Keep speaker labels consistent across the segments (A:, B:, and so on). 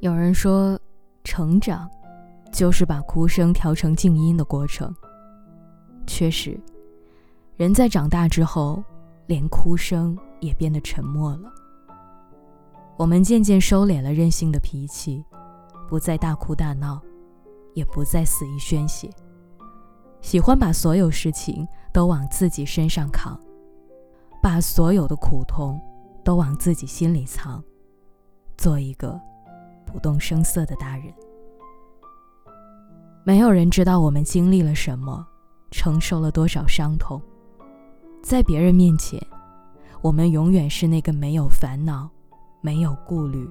A: 有人说，成长就是把哭声调成静音的过程。确实，人在长大之后，连哭声也变得沉默了。我们渐渐收敛了任性的脾气，不再大哭大闹，也不再肆意宣泄，喜欢把所有事情都往自己身上扛，把所有的苦痛都往自己心里藏，做一个不动声色的大人。没有人知道我们经历了什么，承受了多少伤痛，在别人面前，我们永远是那个没有烦恼。没有顾虑、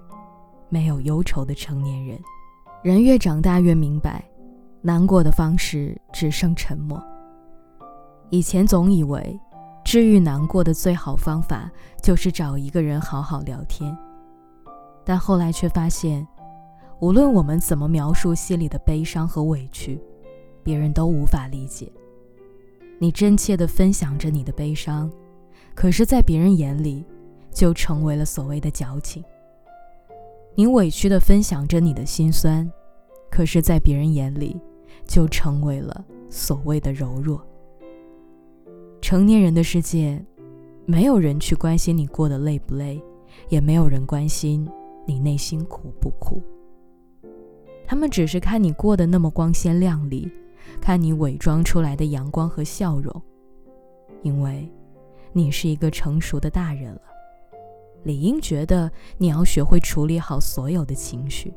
A: 没有忧愁的成年人，人越长大越明白，难过的方式只剩沉默。以前总以为，治愈难过的最好方法就是找一个人好好聊天，但后来却发现，无论我们怎么描述心里的悲伤和委屈，别人都无法理解。你真切地分享着你的悲伤，可是，在别人眼里，就成为了所谓的矫情。你委屈地分享着你的心酸，可是，在别人眼里，就成为了所谓的柔弱。成年人的世界，没有人去关心你过得累不累，也没有人关心你内心苦不苦。他们只是看你过得那么光鲜亮丽，看你伪装出来的阳光和笑容，因为，你是一个成熟的大人了。理应觉得你要学会处理好所有的情绪。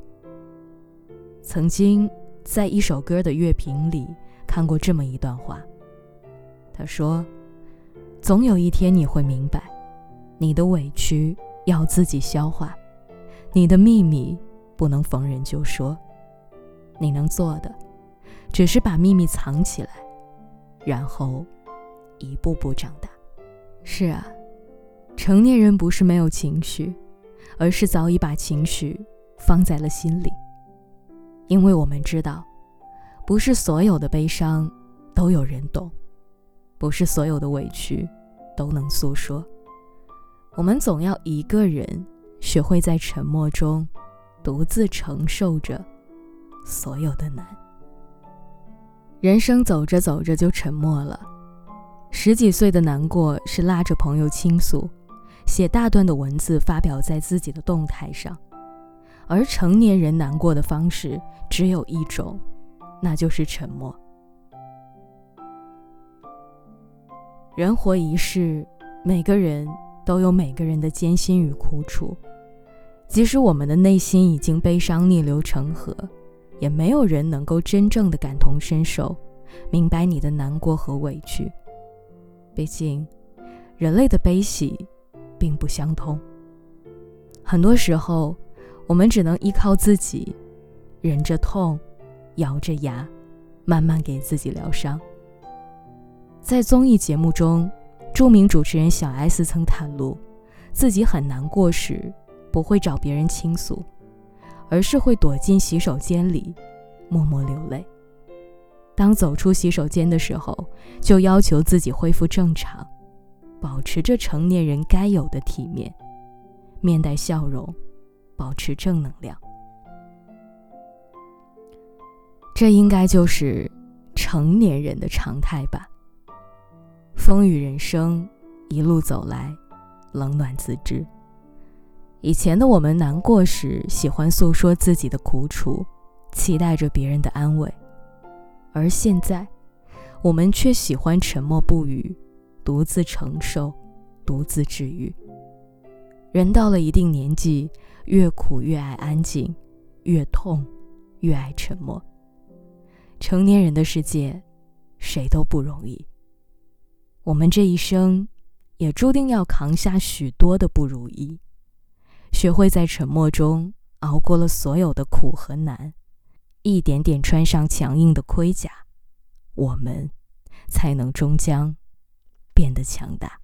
A: 曾经在一首歌的乐评里看过这么一段话，他说：“总有一天你会明白，你的委屈要自己消化，你的秘密不能逢人就说，你能做的只是把秘密藏起来，然后一步步长大。”是啊。成年人不是没有情绪，而是早已把情绪放在了心里。因为我们知道，不是所有的悲伤都有人懂，不是所有的委屈都能诉说。我们总要一个人学会在沉默中独自承受着所有的难。人生走着走着就沉默了。十几岁的难过是拉着朋友倾诉。写大段的文字发表在自己的动态上，而成年人难过的方式只有一种，那就是沉默。人活一世，每个人都有每个人的艰辛与苦楚，即使我们的内心已经悲伤逆流成河，也没有人能够真正的感同身受，明白你的难过和委屈。毕竟，人类的悲喜。并不相通。很多时候，我们只能依靠自己，忍着痛，咬着牙，慢慢给自己疗伤。在综艺节目中，著名主持人小 S 曾袒露，自己很难过时，不会找别人倾诉，而是会躲进洗手间里，默默流泪。当走出洗手间的时候，就要求自己恢复正常。保持着成年人该有的体面，面带笑容，保持正能量，这应该就是成年人的常态吧。风雨人生，一路走来，冷暖自知。以前的我们难过时，喜欢诉说自己的苦楚，期待着别人的安慰；而现在，我们却喜欢沉默不语。独自承受，独自治愈。人到了一定年纪，越苦越爱安静，越痛越爱沉默。成年人的世界，谁都不容易。我们这一生，也注定要扛下许多的不如意。学会在沉默中熬过了所有的苦和难，一点点穿上强硬的盔甲，我们才能终将。变得强大。